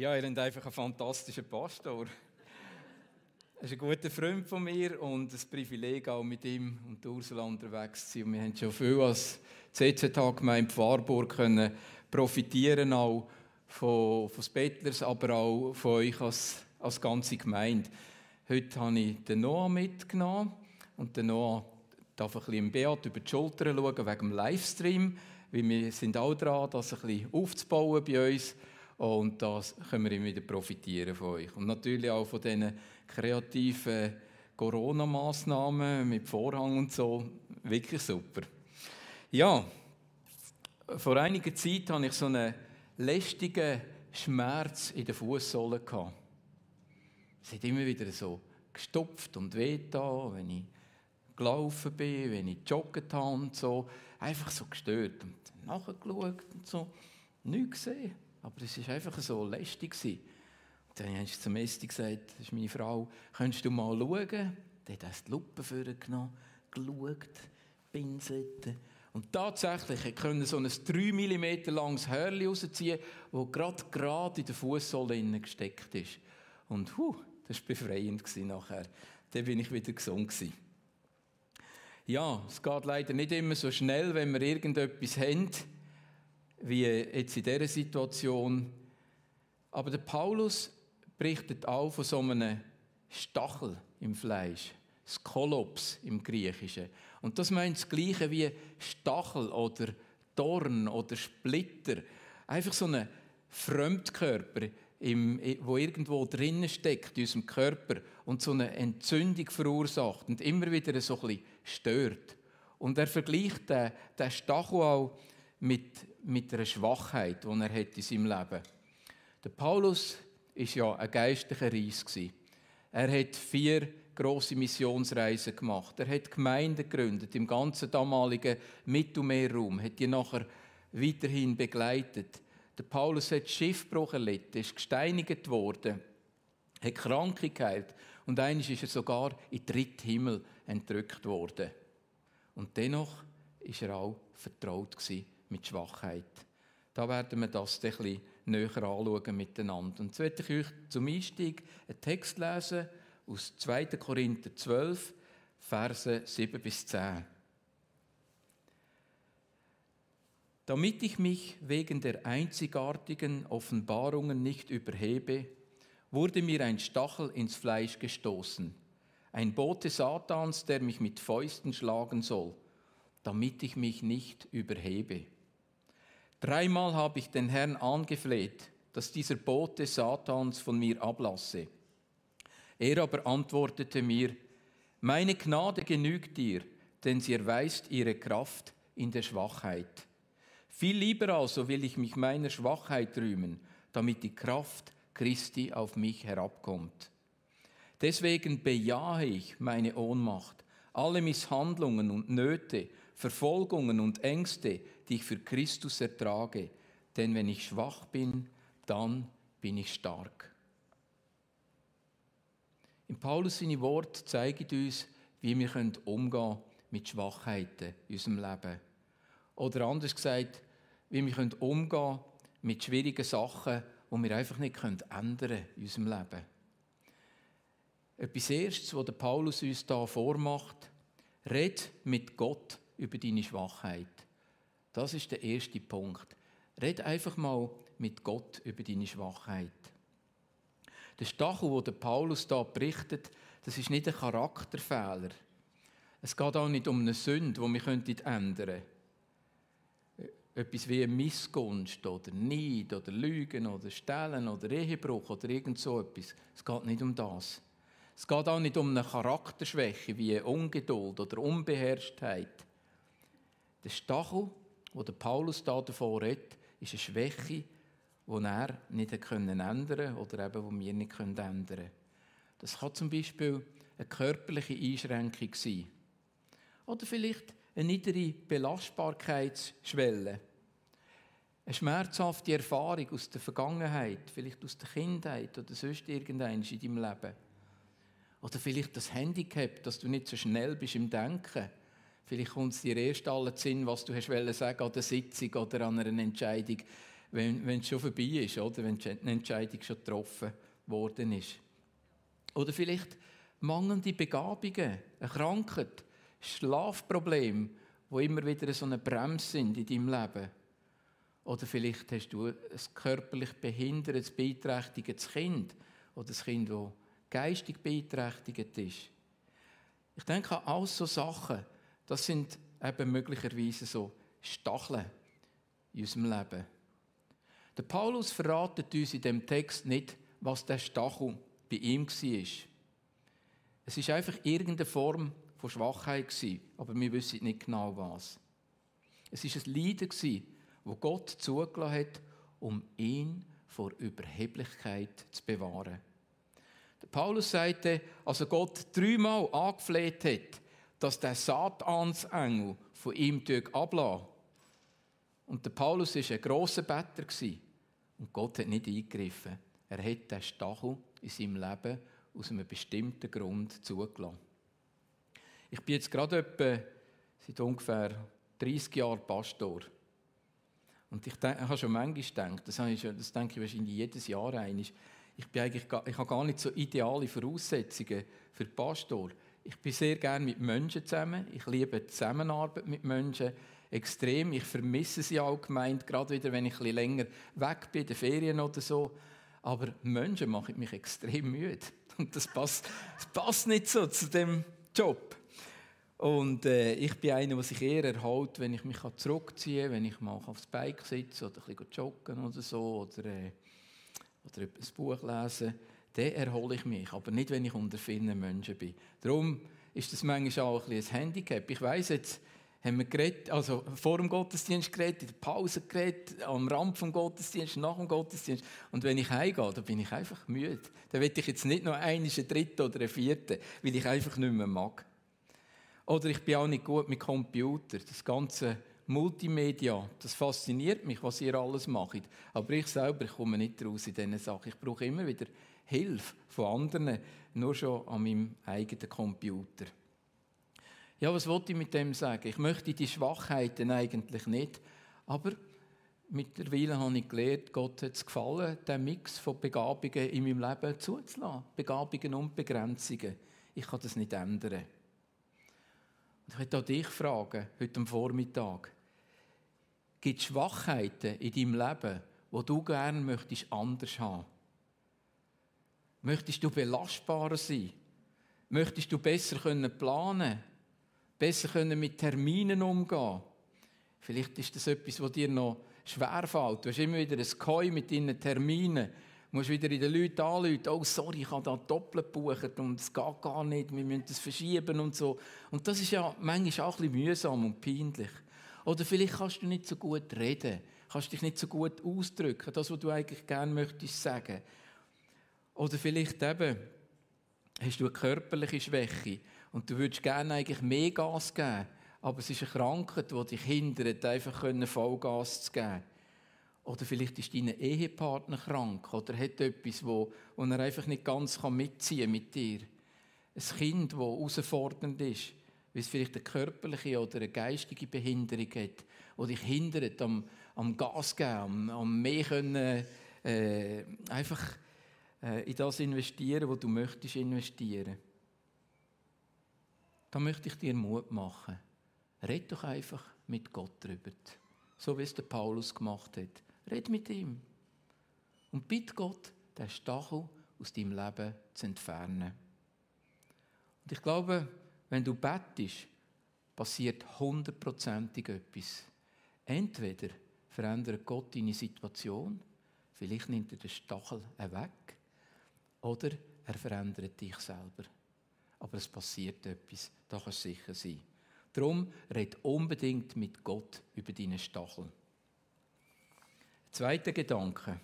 Ja, ihr habt einfach einen fantastischen Pastor. Er ist ein guter Freund von mir und ein Privileg, auch mit ihm und Ursula unterwegs zu sein. Und wir haben schon viel als CZ-Gemeinde Pfarrburg können profitieren, auch von, von Bettlers, aber auch von euch als, als ganze Gemeinde. Heute habe ich den Noah mitgenommen und der Noah darf ein bisschen Beat über die Schulter schauen wegen dem Livestream, weil wir sind auch dran, das ein bisschen aufzubauen bei uns und da können wir immer wieder profitieren von euch. Und natürlich auch von diesen kreativen Corona-Massnahmen mit Vorhang und so. Wirklich super. Ja, vor einiger Zeit hatte ich so einen lästigen Schmerz in den Fußsohlen. Es hat immer wieder so gestopft und wehgetan, wenn ich gelaufen bin, wenn ich jogget habe und so. Einfach so gestört. Und nachgeschaut und so. Nichts gesehen. Aber es war einfach so lästig. Dann habe ich zum Esti gesagt, das ist meine Frau, könntest du mal schauen? Dann hat er die Lupe vorgenommen, geschaut, pinselt. Und tatsächlich konnte so ein 3 mm langes Hörli rausziehen, das gerade gerade in der Fußsohle gesteckt ist. Und huh, das war befreiend nachher. Dann bin ich wieder gesund. Ja, es geht leider nicht immer so schnell, wenn wir irgendetwas haben wie jetzt in dieser Situation. Aber der Paulus berichtet auch von so einem Stachel im Fleisch, Skolops im Griechischen. Und das meint das Gleiche wie Stachel oder Dorn oder Splitter. Einfach so ein Fremdkörper, im, wo irgendwo drinnen steckt in unserem Körper und so eine Entzündung verursacht und immer wieder so ein bisschen stört. Und er vergleicht den, den Stachel auch mit, mit einer Schwachheit, die er hat in seinem Leben. Der Paulus ist ja ein geistlicher Reis Er hat vier große Missionsreisen gemacht. Er hat Gemeinden gegründet im ganzen damaligen Mittelmeerraum, hat die nachher weiterhin begleitet. Der Paulus hat Schiffbruch erlitten, ist gesteinigt worden, hat Kranke geheilt und eines ist er sogar in den dritten Himmel entrückt worden. Und dennoch ist er auch vertraut mit Schwachheit. Da werden wir das ein bisschen näher anschauen miteinander. Und jetzt werde ich euch zum Einstieg einen Text lesen aus 2. Korinther 12, Verse 7 bis 10. Damit ich mich wegen der einzigartigen Offenbarungen nicht überhebe, wurde mir ein Stachel ins Fleisch gestoßen, ein Bote Satans, der mich mit Fäusten schlagen soll, damit ich mich nicht überhebe. Dreimal habe ich den Herrn angefleht, dass dieser Bote Satans von mir ablasse. Er aber antwortete mir, meine Gnade genügt dir, denn sie erweist ihre Kraft in der Schwachheit. Viel lieber also will ich mich meiner Schwachheit rühmen, damit die Kraft Christi auf mich herabkommt. Deswegen bejahe ich meine Ohnmacht, alle Misshandlungen und Nöte, Verfolgungen und Ängste, die ich für Christus ertrage. Denn wenn ich schwach bin, dann bin ich stark. In Paulus seine Worte zeigen uns, wie wir umgehen können mit Schwachheiten in unserem Leben. Oder anders gesagt, wie wir umgehen können mit schwierigen Sachen, die wir einfach nicht ändern können in unserem Leben. Etwas Erstes, was Paulus uns da vormacht, red mit Gott über deine Schwachheit. Das ist der erste Punkt. Red einfach mal mit Gott über deine Schwachheit. Der Stachel, wo der Paulus da berichtet, das ist nicht ein Charakterfehler. Es geht auch nicht um eine Sünde, die wir ändern könnten. Etwas wie Missgunst oder Neid oder Lügen oder Stellen oder Ehebruch oder irgend so etwas. Es geht nicht um das. Es geht auch nicht um eine Charakterschwäche wie Ungeduld oder Unbeherrschtheit. Der Stachel, wo der Paulus da davon redet, ist eine Schwäche, die er nicht ändern konnte oder eben, die wir nicht ändern können. Das kann zum Beispiel eine körperliche Einschränkung sein. Oder vielleicht eine niedere Belastbarkeitsschwelle. Eine schmerzhafte Erfahrung aus der Vergangenheit, vielleicht aus der Kindheit oder sonst irgendeines in deinem Leben. Oder vielleicht das Handicap, dass du nicht so schnell bist im Denken Vielleicht kommt es dir erst alle Sinn, was du hast sagen an der Sitzung oder an einer Entscheidung, wenn, wenn es schon vorbei ist, oder? wenn die Entscheidung schon getroffen worden ist. Oder vielleicht mangelnde Begabungen, eine Krankheit, Schlafproblem, wo immer wieder so eine Bremse sind in deinem Leben. Oder vielleicht hast du ein körperlich behindertes, beeinträchtigtes Kind oder ein Kind, das geistig beeinträchtigt ist. Ich denke an all so Sachen, das sind eben möglicherweise so Stacheln in unserem Leben. Der Paulus verratet uns in dem Text nicht, was der Stachel bei ihm war. Es ist einfach irgendeine Form von Schwachheit aber wir wissen nicht genau was. Es ist ein Leiden wo Gott zugelassen hat, um ihn vor Überheblichkeit zu bewahren. Der Paulus sagte, als er Gott dreimal angefleht hat, dass der Satansengel von ihm ablässt. Und der Paulus war ein grosser Better und Gott hat nicht eingegriffen. Er hat den Stachel in seinem Leben aus einem bestimmten Grund zugelassen. Ich bin jetzt gerade etwa seit ungefähr 30 Jahren Pastor. Und ich, denke, ich habe schon manchmal gedacht, das, habe ich das denke ich wahrscheinlich jedes Jahr eigentlich, ich, ich habe gar nicht so ideale Voraussetzungen für Pastor. Ich bin sehr gerne mit Menschen zusammen. Ich liebe die Zusammenarbeit mit Menschen extrem. Ich vermisse sie allgemein, gerade wieder, wenn ich ein bisschen länger weg bin, in den Ferien oder so. Aber Menschen machen mich extrem müde. Und das passt, das passt nicht so zu dem Job. Und äh, ich bin einer, der sich eher erholt, wenn ich mich zurückziehen kann, wenn ich mal aufs Bike sitze oder ein bisschen joggen oder so oder, äh, oder ein Buch lesen. Dann erhole ich mich, aber nicht, wenn ich unter vielen Menschen bin. Darum ist das manchmal auch ein, ein Handicap. Ich weiss jetzt, haben wir geredet, also vor dem Gottesdienst geredet, in der Pause geredet, am Rand vom Gottesdienst, nach dem Gottesdienst. Und wenn ich heimgehe, dann bin ich einfach müde. Dann will ich jetzt nicht noch einen dritten oder einen vierten, weil ich einfach nicht mehr mag. Oder ich bin auch nicht gut mit Computer. Das ganze Multimedia, das fasziniert mich, was ihr alles macht. Aber ich selber komme nicht raus in diesen Sachen. Ich brauche immer wieder Hilfe von anderen, nur schon an meinem eigenen Computer. Ja, was wollte ich mit dem sagen? Ich möchte die Schwachheiten eigentlich nicht, aber mittlerweile habe ich gelernt, Gott hat es gefallen, den Mix von Begabungen in meinem Leben zuzulassen. Begabungen und Begrenzungen. Ich kann das nicht ändern. Ich möchte auch dich fragen, heute am Vormittag. Gibt es Schwachheiten in deinem Leben, wo du gerne möchtest anders haben? Möchtest du belastbarer sein? Möchtest du besser können planen? Besser können mit Terminen umgehen? Vielleicht ist das etwas, was dir noch schwerfällt. Du hast immer wieder ein Koi mit deinen Terminen Du musst wieder in den Leuten anrufen, oh sorry, ich habe da doppelt gebucht und es geht gar nicht, wir müssen das verschieben und so. Und das ist ja manchmal auch ein bisschen mühsam und peinlich. Oder vielleicht kannst du nicht so gut reden, kannst dich nicht so gut ausdrücken, das, was du eigentlich gerne möchtest sagen. Oder vielleicht eben hast du eine körperliche Schwäche und du würdest gerne eigentlich mehr Gas geben, aber es ist eine Krankheit, die dich hindert, einfach Vollgas zu geben. Oder vielleicht ist dein Ehepartner krank oder hat etwas, wo, wo er einfach nicht ganz mitziehen kann mit dir. Ein Kind, das herausfordernd ist, weil es vielleicht eine körperliche oder eine geistige Behinderung hat, die dich hindert am, am Gas geben, am, am mehr können, äh, einfach in das investieren, wo du möchtest investieren. Da möchte ich dir Mut machen. Red doch einfach mit Gott drüber. So wie es der Paulus gemacht hat. Red mit ihm. Und bitte Gott, den Stachel aus deinem Leben zu entfernen. Und ich glaube, wenn du bettest, passiert hundertprozentig etwas. Entweder verändert Gott deine Situation, vielleicht nimmt er den Stachel weg, oder er verändert dich selber. Aber es passiert etwas, da kannst du sicher sein. Darum red unbedingt mit Gott über deinen Stachel. Zweiter Gedanke.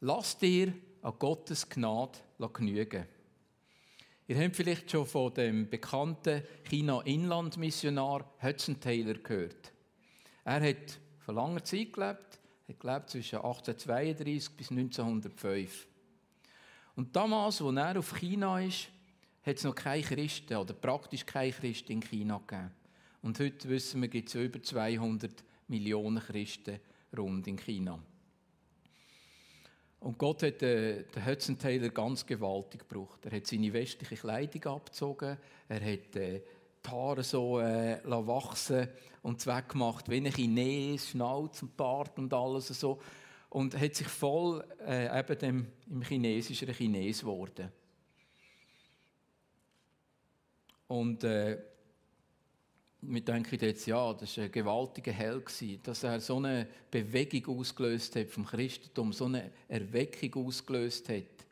Lass dir an Gottes Gnade genügen. Ihr habt vielleicht schon von dem bekannten China-Inland-Missionar Hudson Taylor gehört. Er hat vor langer Zeit gelebt, hat gelebt zwischen 1832 bis 1905. Und damals, als er auf China ist, hat es noch keine Christen oder praktisch keine Christen in China gegeben. Und heute wissen wir, gibt es über 200 Millionen Christen rund in China. Und Gott hat den, den Hudson Taylor ganz gewaltig gebraucht. Er hat seine westliche Kleidung abgezogen, er hat äh, die Haare so äh, wachsen und weggemacht, wie ein Chines, Schnauz und Bart und alles so. Und hat sich voll äh, eben dem, im Chinesischen Chines geworden. Und äh, wir denken jetzt, ja, das war ein gewaltiger Held, dass er so eine Bewegung ausgelöst hat vom Christentum, so eine Erweckung ausgelöst hat.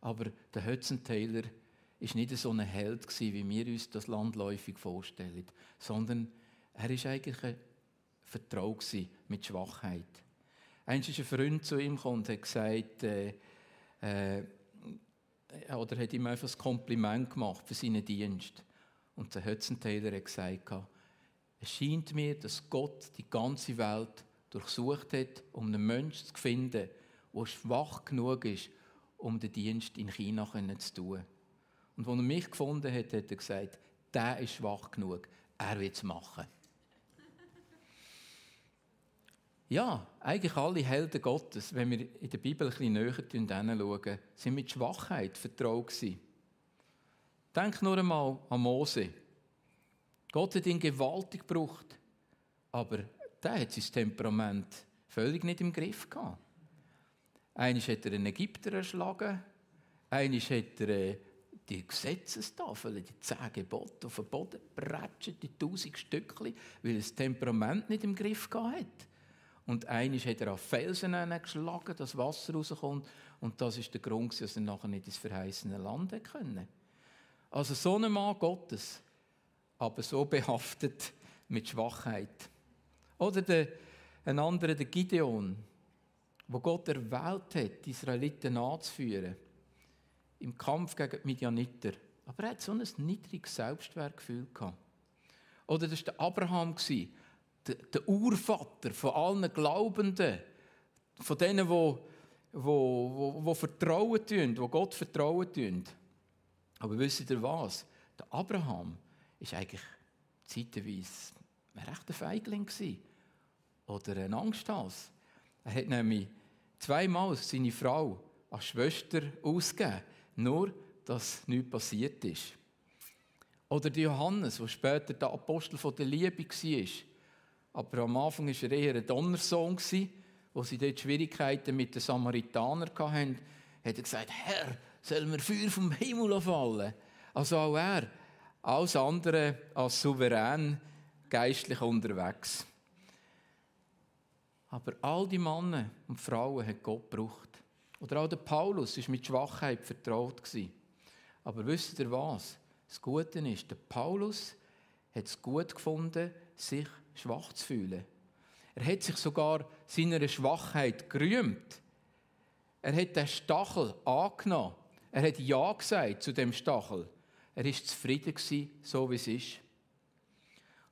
Aber der Taylor war nicht so ein Held, wie wir uns das landläufig vorstellen, sondern er war eigentlich ein Vertraut mit Schwachheit. Einst ist ein Freund zu ihm gekommen und hat gesagt, äh, äh, oder hat ihm einfach ein Kompliment gemacht für seinen Dienst. Und der Taylor hat gesagt, es scheint mir, dass Gott die ganze Welt durchsucht hat, um einen Menschen zu finden, der schwach genug ist, um den Dienst in China zu tun. Und als er mich gefunden hat, hat er gesagt, der ist schwach genug, er wird es machen. Ja, eigentlich alle Helden Gottes, wenn wir in der Bibel ein bisschen näher hinschauen, sind mit Schwachheit vertraut gewesen. Denk nur einmal an Mose. Gott hat ihn gewaltig gebraucht, aber der hat sein Temperament völlig nicht im Griff gehabt. Eines hat er einen Ägypter erschlagen, eines hat er äh, die Gesetzestafel, die zehn Gebote auf den Boden prätscht, die tausend Stückchen, weil er das Temperament nicht im Griff gehabt hat. Und eines hat er auf Felsen geschlagen, dass Wasser rauskommt. Und das ist der Grund, dass er nachher nicht ins verheißene Land können. Also so ein Mann Gottes, aber so behaftet mit Schwachheit. Oder der, ein anderer, der Gideon, wo Gott erwählt hat, die Israeliten anzuführen, im Kampf gegen die Midianiter. Aber er hat so ein niedriges Selbstwertgefühl gehabt. Oder das war der Abraham, der, Urvater von allen Glaubenden, von denen, die, die, die, die vertrauen tun, die Gott vertrauen tun. Aber wisst ihr was? Der Abraham war eigentlich zeitweise ein rechter Feigling. Oder ein Angsthas. Er hat nämlich zweimal seine Frau als Schwester ausgegeben, nur dass nichts passiert ist. Oder der Johannes, der später der Apostel der Liebe war. Aber am Anfang war er eher ein Donnersohn, wo sie dort Schwierigkeiten mit den Samaritanern hatten. Hat er gesagt, Herr, soll mir Feuer vom Himmel fallen? Also auch er, alles andere als souverän geistlich unterwegs. Aber all die Männer und Frauen hat Gott gebraucht. Oder auch der Paulus war mit Schwachheit vertraut. Aber wisst ihr was? Das Gute ist, der Paulus hat es gut gefunden, sich schwach zu fühlen. Er hat sich sogar seiner Schwachheit gerühmt. Er hat den Stachel angenommen. Er hat Ja gesagt zu dem Stachel. Er war zufrieden, so wie es ist.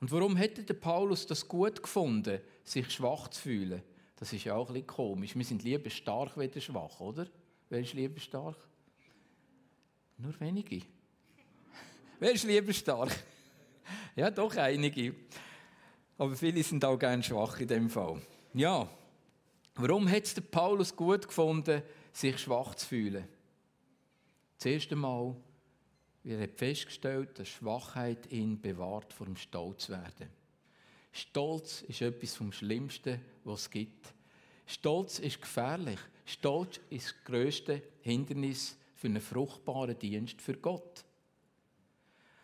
Und warum hätte der Paulus das gut gefunden, sich schwach zu fühlen? Das ist ja auch ein bisschen komisch. Wir sind lieber stark als schwach, oder? Wer ist lieber stark? Nur wenige. Wer ist lieber stark? Ja, doch einige. Aber viele sind auch gerne schwach in dem Fall. Ja, warum hat es der Paulus gut gefunden, sich schwach zu fühlen? Das erste Mal, wir haben festgestellt, dass Schwachheit ihn bewahrt vor dem Stolz werden. Stolz ist etwas vom Schlimmsten, was es gibt. Stolz ist gefährlich. Stolz ist das grösste Hindernis für einen fruchtbaren Dienst für Gott.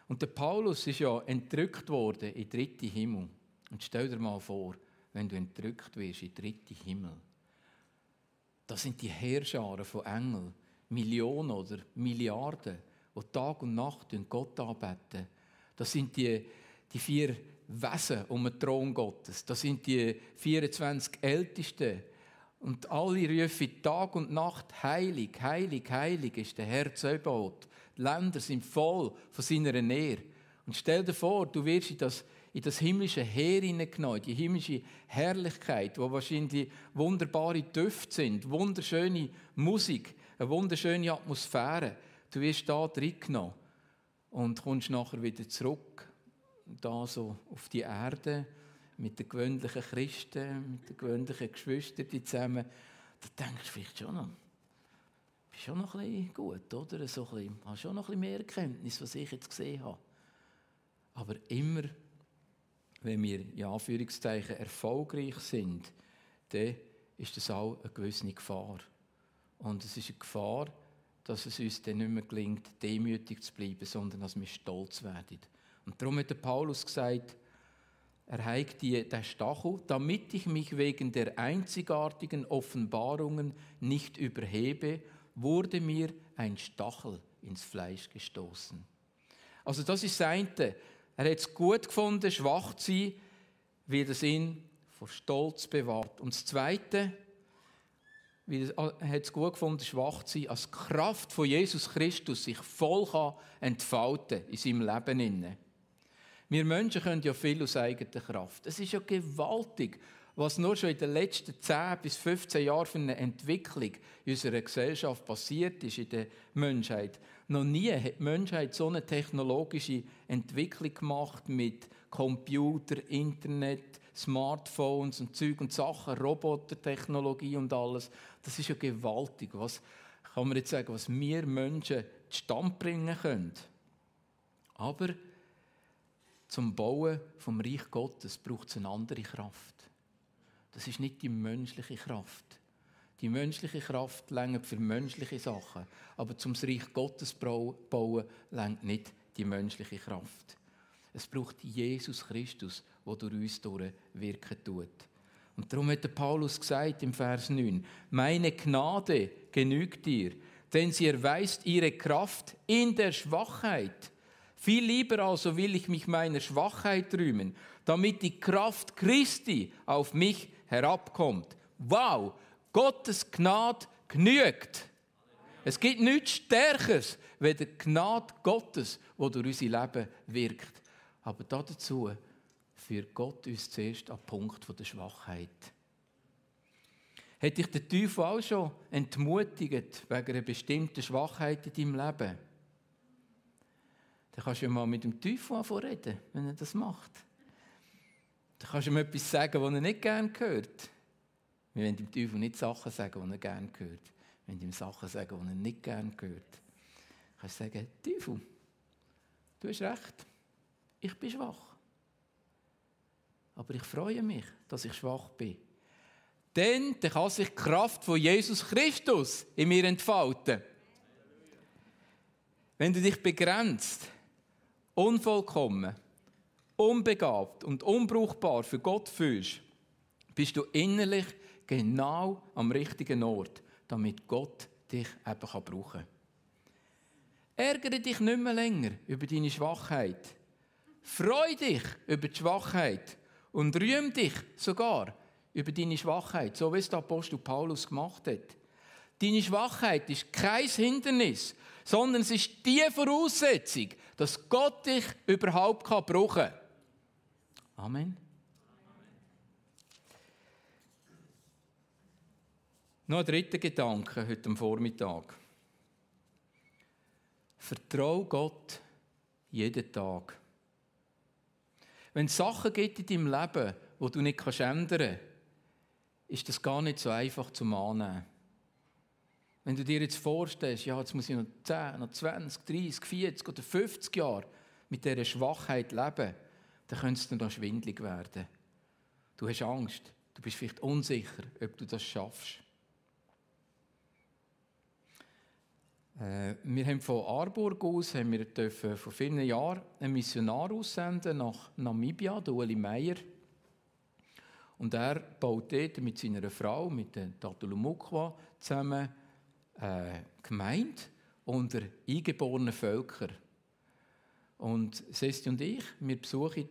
Und der Paulus ist ja entrückt worden in den dritten Himmel. Und stell dir mal vor, wenn du entrückt wirst in den dritten Himmel. Das sind die Heerscharen von Engeln, Millionen oder Milliarden, die Tag und Nacht Gott anbeten. Das sind die, die vier Wesen um den Thron Gottes. Das sind die 24 Ältesten. Und alle rufen Tag und Nacht, heilig, heilig, heilig ist der Herr Zebaoth. Die Länder sind voll von seiner Nähe. Und stell dir vor, du wirst in das, in das himmlische Heer hineingenommen, die himmlische Herrlichkeit, wo wahrscheinlich wunderbare Düfte sind, wunderschöne Musik, eine wunderschöne Atmosphäre. Du wirst da drin genommen und kommst nachher wieder zurück, da so auf die Erde mit den gewöhnlichen Christen, mit den gewöhnlichen Geschwistern zusammen, da denkst du vielleicht schon noch, bist schon noch ein bisschen gut, oder? So ein bisschen, hast schon noch ein bisschen mehr Erkenntnis, was ich jetzt gesehen habe. Aber immer, wenn wir in Anführungszeichen erfolgreich sind, dann ist das auch eine gewisse Gefahr. Und es ist eine Gefahr, dass es uns dann nicht mehr gelingt, demütig zu bleiben, sondern dass wir stolz werden. Und darum hat der Paulus gesagt, er heigt der Stachel, damit ich mich wegen der einzigartigen Offenbarungen nicht überhebe, wurde mir ein Stachel ins Fleisch gestoßen. Also das ist das. Er hat es gut gefunden, schwach zu sein, wie das ihn vor Stolz bewahrt. Und das Zweite, er hat es gut gefunden, schwach zu sein, als Kraft von Jesus Christus sich voll kann entfalten in seinem Leben. Wir Menschen können ja viel aus eigener Kraft. Es ist ja gewaltig, was nur schon in den letzten 10 bis 15 Jahren für eine Entwicklung in unserer Gesellschaft passiert ist, in der Menschheit. Noch nie hat die Menschheit so eine technologische Entwicklung gemacht mit Computer, Internet, Smartphones und Zeug und Sachen, Robotertechnologie und alles. Das ist ja gewaltig. Was kann man jetzt sagen, was wir Menschen zustande bringen können? Aber zum Bauen vom Reich Gottes braucht es eine andere Kraft. Das ist nicht die menschliche Kraft. Die menschliche Kraft längt für menschliche Sachen, aber zum Reich Gottes bauen längt nicht die menschliche Kraft. Es braucht Jesus Christus, der durch uns wirken tut. Und darum hat der Paulus gesagt im Vers 9, meine Gnade genügt dir, denn sie erweist ihre Kraft in der Schwachheit. Viel lieber also will ich mich meiner Schwachheit rühmen, damit die Kraft Christi auf mich herabkommt. Wow, Gottes Gnade genügt. Es gibt nichts Stärkeres, wie die Gnade Gottes, die durch unser Leben wirkt. Aber dazu führt Gott uns zuerst an den Punkt der Schwachheit. Hätte ich den Teufel auch schon entmutigt wegen einer bestimmten Schwachheit in deinem Leben? Dann kannst du ja mal mit dem Teufel reden, wenn er das macht. Dann kannst du ihm etwas sagen, was er nicht gerne hört. Wir wollen dem Teufel nicht Sachen sagen, die er gerne hört. Wir wollen ihm Sachen sagen, die er nicht gerne hört. Du kannst sagen, Teufel, du hast recht, ich bin schwach. Aber ich freue mich, dass ich schwach bin. Denn dann kann sich die Kraft von Jesus Christus in mir entfalten. Wenn du dich begrenzt, unvollkommen, unbegabt und unbrauchbar für Gott fühlst, bist du innerlich genau am richtigen Ort, damit Gott dich eben brauchen kann. Ärgere dich nicht mehr länger über deine Schwachheit. Freu dich über die Schwachheit und rühm dich sogar über deine Schwachheit, so wie es der Apostel Paulus gemacht hat. Deine Schwachheit ist kein Hindernis, sondern es ist die Voraussetzung, dass Gott dich überhaupt brauchen kann. Amen. Noch ein dritter Gedanke heute am Vormittag. Vertrau Gott jeden Tag. Wenn es Sachen gibt in deinem Leben, wo du nicht ändern kannst, ist das gar nicht so einfach zu annehmen. Wenn du dir jetzt vorstellst, ja, jetzt muss ich noch 10, noch 20, 30, 40 oder 50 Jahre mit dieser Schwachheit leben, dann könnte es dann schwindlig werden. Du hast Angst, du bist vielleicht unsicher, ob du das schaffst. Äh, wir haben von Arburg aus haben wir dürfen vor vielen Jahren einen Missionar aussenden nach Namibia, Ueli Meyer. Und er baut dort mit seiner Frau, mit der Tatulumukwa, zusammen eine äh, Gemeinde unter eingeborenen Völkern. Und Sesti und ich, wir besuchen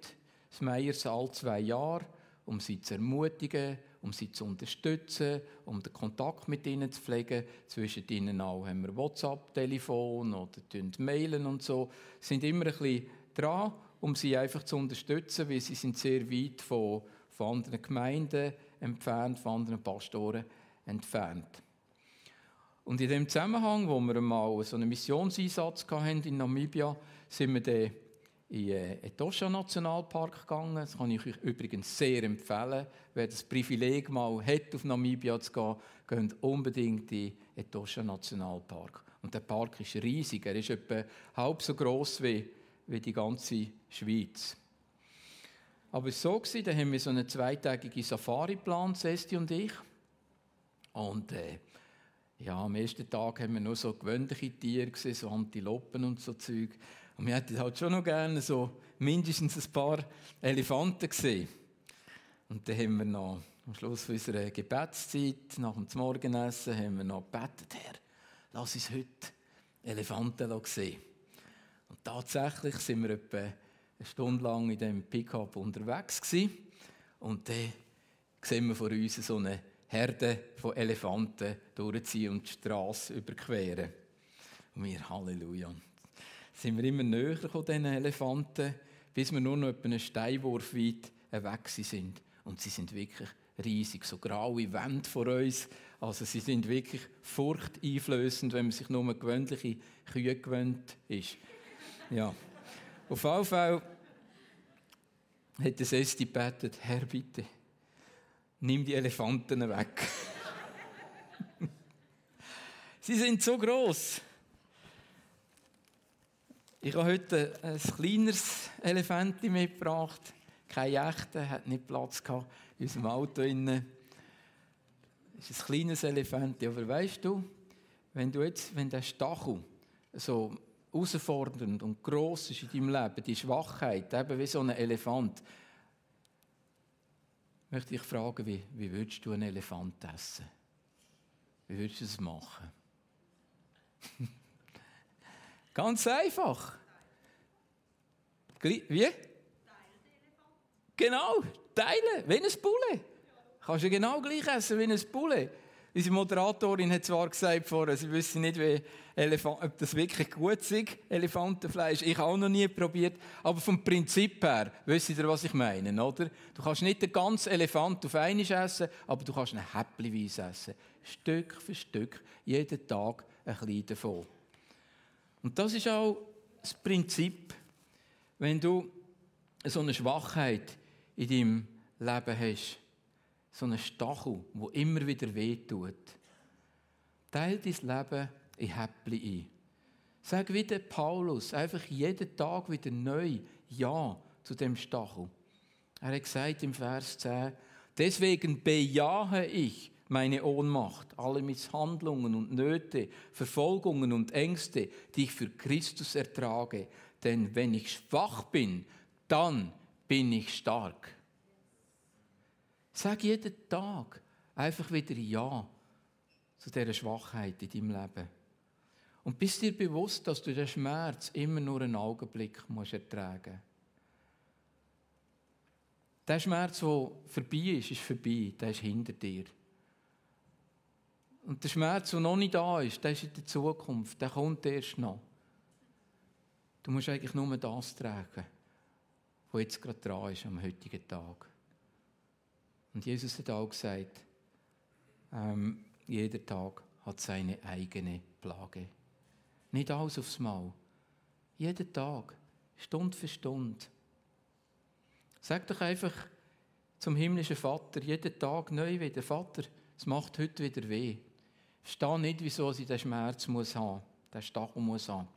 das Meyers alle zwei Jahre, um sie zu ermutigen, um sie zu unterstützen, um den Kontakt mit ihnen zu pflegen. Zwischen ihnen auch haben wir WhatsApp-Telefon oder mailen und so. Sind immer ein bisschen dran, um sie einfach zu unterstützen, weil sie sind sehr weit von, von anderen Gemeinden entfernt, von anderen Pastoren entfernt. Und in dem Zusammenhang, wo wir mal so einen Missionseinsatz hatten in Namibia, sind wir dann in den Etosha Nationalpark gegangen. Das kann ich euch übrigens sehr empfehlen. Wer das Privileg mal hat, auf Namibia zu gehen, geht unbedingt in den Etosha Nationalpark. Und der Park ist riesig. Er ist etwa halb so groß wie, wie die ganze Schweiz. Aber es war so, da haben wir so eine zweitägige Safari geplant, Sesti und ich. Und äh, ja, am ersten Tag haben wir nur so gewöhnliche Tiere gesehen, so Antilopen und so Zeug. Und wir hätten halt schon noch gerne so mindestens ein paar Elefanten gesehen. Und dann haben wir noch am Schluss unserer Gebetszeit, nach dem Morgenessen, haben wir noch gebetet, Herr, lass uns heute Elefanten sehen. Und tatsächlich sind wir etwa eine Stunde lang in diesem Pickup unterwegs gewesen. Und dann sehen wir vor uns so eine Herde von Elefanten durchziehen und die Straße überqueren. Und wir, Halleluja. Sind wir immer näher von diesen Elefanten, bis wir nur noch etwa einen Steinwurf weit weg sind. Und sie sind wirklich riesig, so graue Wände vor uns. Also sie sind wirklich furchteinflößend, wenn man sich nur an gewöhnliche Kühe gewöhnt ist. Ja. Auf jeden Fall hat das Esti gebetet, Herr, bitte, nimm die Elefanten weg. Sie sind so groß. Ich habe heute ein kleineres Elefant mitgebracht. Kein echter, hat nicht Platz gehabt in unserem Auto. Es ist ein kleines Elefant. Aber weißt du, wenn du jetzt, wenn der Stachel so herausfordernd und gross ist in deinem Leben, die Schwachheit, eben wie so ein Elefant, möchte ich fragen, wie, wie würdest du einen Elefant essen? Wie würdest du das machen? Ganz einfach. Wie? Genau, teilen, wie ein Bulle. Kannst du genau gleich essen wie ein Bulle. Unsere Moderatorin hat zwar gesagt vorher, sie wissen nicht, wie Elefant, ob das wirklich gut ist, Elefantenfleisch. Ich habe auch noch nie probiert. Aber vom Prinzip her, wisst ihr, was ich meine, oder? Du kannst nicht den ganzen Elefant auf einmal essen, aber du kannst ihn häppchenweise essen. Stück für Stück, jeden Tag ein bisschen davon. Und das ist auch das Prinzip, wenn du so eine Schwachheit in deinem Leben hast so einen Stachel, der immer wieder wehtut. Teil dein Leben in Häppchen ein. Sag wieder Paulus, einfach jeden Tag wieder neu Ja zu dem Stachel. Er hat gesagt im Vers 10, deswegen bejahe ich meine Ohnmacht, alle Misshandlungen und Nöte, Verfolgungen und Ängste, die ich für Christus ertrage. Denn wenn ich schwach bin, dann bin ich stark. Sag jeden Tag einfach wieder Ja zu dieser Schwachheit in deinem Leben. Und bist dir bewusst, dass du den Schmerz immer nur einen Augenblick musst ertragen musst. Der Schmerz, der vorbei ist, ist vorbei. Der ist hinter dir. Und der Schmerz, der noch nicht da ist, der ist in der Zukunft. Der kommt erst noch. Du musst eigentlich nur das tragen, was jetzt gerade dran ist am heutigen Tag. Und Jesus hat auch gesagt, ähm, jeder Tag hat seine eigene Plage. Nicht alles aufs Mal. Jeden Tag, Stunde für Stunde. Sag doch einfach zum himmlischen Vater jeden Tag neu wieder, Vater, es macht heute wieder weh. Verstehe nicht, wieso ich den Schmerz muss haben, den Stachel muss haben.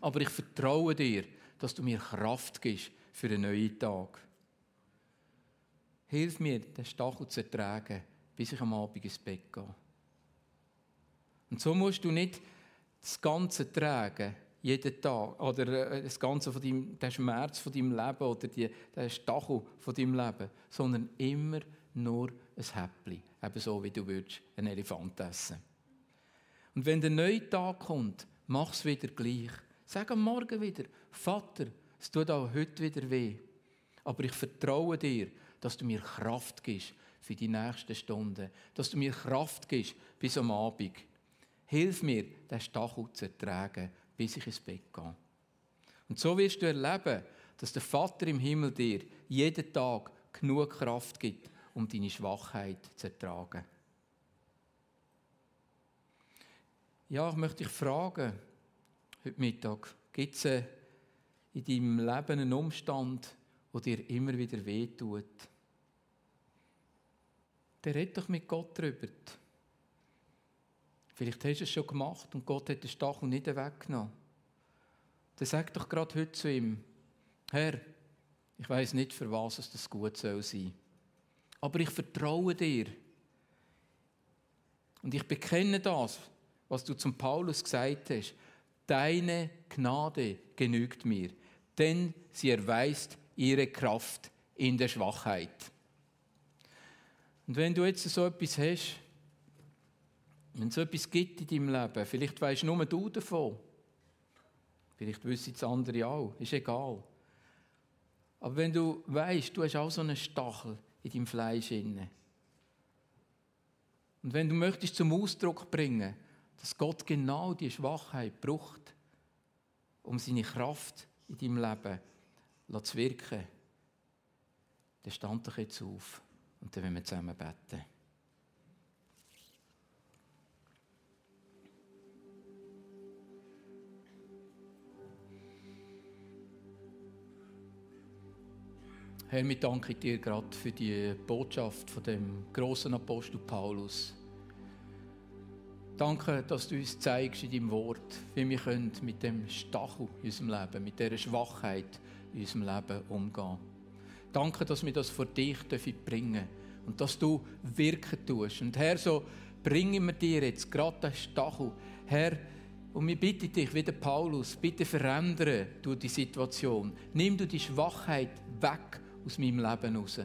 Aber ich vertraue dir, dass du mir Kraft gibst für einen neuen Tag. Hilf mir, den Stachel zu ertragen, bis ich am Abend ins Bett gehe. Und so musst du nicht das Ganze tragen, jeden Tag, oder äh, das Ganze von deinem, den Schmerz von deinem Leben oder die, den Stachel von deinem Leben, sondern immer nur ein Häppchen, eben so, wie du würdest einen Elefant essen. Und wenn der neue Tag kommt, mach es wieder gleich. Sag am Morgen wieder, Vater, es tut auch heute wieder weh, aber ich vertraue dir, dass du mir Kraft gibst für die nächsten Stunden, dass du mir Kraft gibst bis am Abend. Hilf mir, den Stachel zu ertragen, bis ich ins Bett gehe. Und so wirst du erleben, dass der Vater im Himmel dir jeden Tag genug Kraft gibt, um deine Schwachheit zu ertragen. Ja, ich möchte dich fragen, heute Mittag, gibt es in deinem Leben einen Umstand, der dir immer wieder wehtut? Dann red doch mit Gott darüber. Vielleicht hast du es schon gemacht und Gott hat den Stachel nicht weggenommen. Dann sag doch gerade heute zu ihm, Herr, ich weiß nicht, für was es das gut soll sein. Aber ich vertraue dir. Und ich bekenne das, was du zum Paulus gesagt hast. Deine Gnade genügt mir, denn sie erweist ihre Kraft in der Schwachheit. Und wenn du jetzt so etwas hast, wenn es so etwas gibt in deinem Leben, vielleicht weißt nur du davon, vielleicht wissen es andere auch, ist egal. Aber wenn du weißt, du hast auch so einen Stachel in deinem Fleisch inne. Und wenn du möchtest zum Ausdruck bringen, dass Gott genau die Schwachheit braucht, um seine Kraft in deinem Leben zu wirken, dann stand doch jetzt auf und dann werden wir zusammen beten. Herr, wir danken dir gerade für die Botschaft von dem großen Apostel Paulus. Danke, dass du uns zeigst in deinem Wort, wie wir können mit dem Stachel in unserem Leben, mit dieser Schwachheit in unserem Leben umgehen. Danke, dass wir das vor dich bringen dürfen und dass du wirken tust. Und Herr, so bringen wir dir jetzt gerade den Stachel. Herr, und wir bitten dich, wie der Paulus, bitte verändere du die Situation. Nimm du die Schwachheit weg aus meinem Leben raus.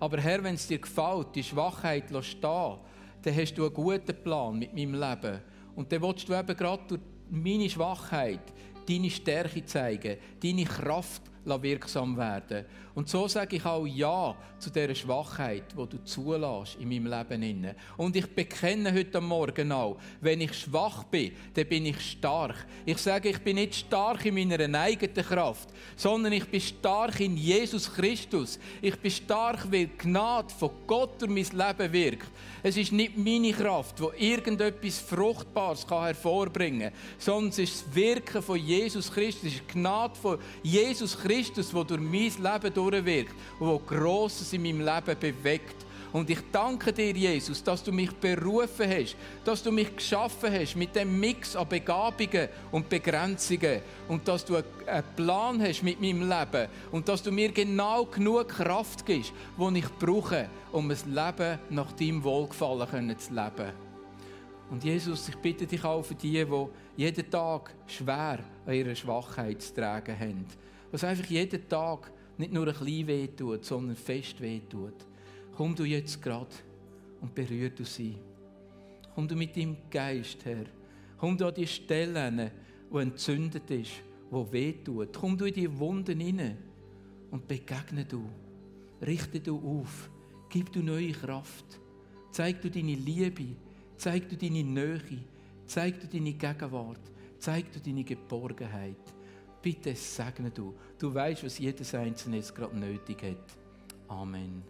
Aber Herr, wenn es dir gefällt, die Schwachheit stehen dann hast du einen guten Plan mit meinem Leben. Und dann willst du eben gerade durch meine Schwachheit deine Stärke zeigen, deine Kraft wirksam werden. Und so sage ich auch Ja zu dieser Schwachheit, die du zulässt in meinem Leben. Und ich bekenne heute Morgen auch, wenn ich schwach bin, dann bin ich stark. Ich sage, ich bin nicht stark in meiner eigenen Kraft, sondern ich bin stark in Jesus Christus. Ich bin stark, weil Gnade von Gott durch mein Leben wirkt. Es ist nicht meine Kraft, die irgendetwas Fruchtbares hervorbringen kann, sondern es ist das Wirken von Jesus Christus. Es ist die Gnade von Jesus Christus, die durch mein Leben durchwirkt und wo Grosses in meinem Leben bewegt. Und ich danke dir, Jesus, dass du mich berufen hast, dass du mich geschaffen hast mit dem Mix an Begabungen und Begrenzungen und dass du einen Plan hast mit meinem Leben und dass du mir genau genug Kraft gibst, die ich brauche, um ein Leben nach deinem Wohlgefallen zu leben. Und Jesus, ich bitte dich auch für die, die jeden Tag schwer an ihrer Schwachheit zu tragen haben. Was einfach jeden Tag nicht nur ein bisschen wehtut, sondern fest wehtut. Komm du jetzt gerade und berühr du sie. Komm du mit deinem Geist her. Komm du an die Stelle, wo entzündet ist, wo wehtut. Komm du in die Wunden hinein und begegne du. Richte du auf. Gib du neue Kraft. Zeig du deine Liebe. Zeig du deine Nähe. Zeig du deine Gegenwart. Zeig du deine Geborgenheit. Bitte segne du. Du weißt, was jedes Einzelne jetzt gerade nötig hat. Amen.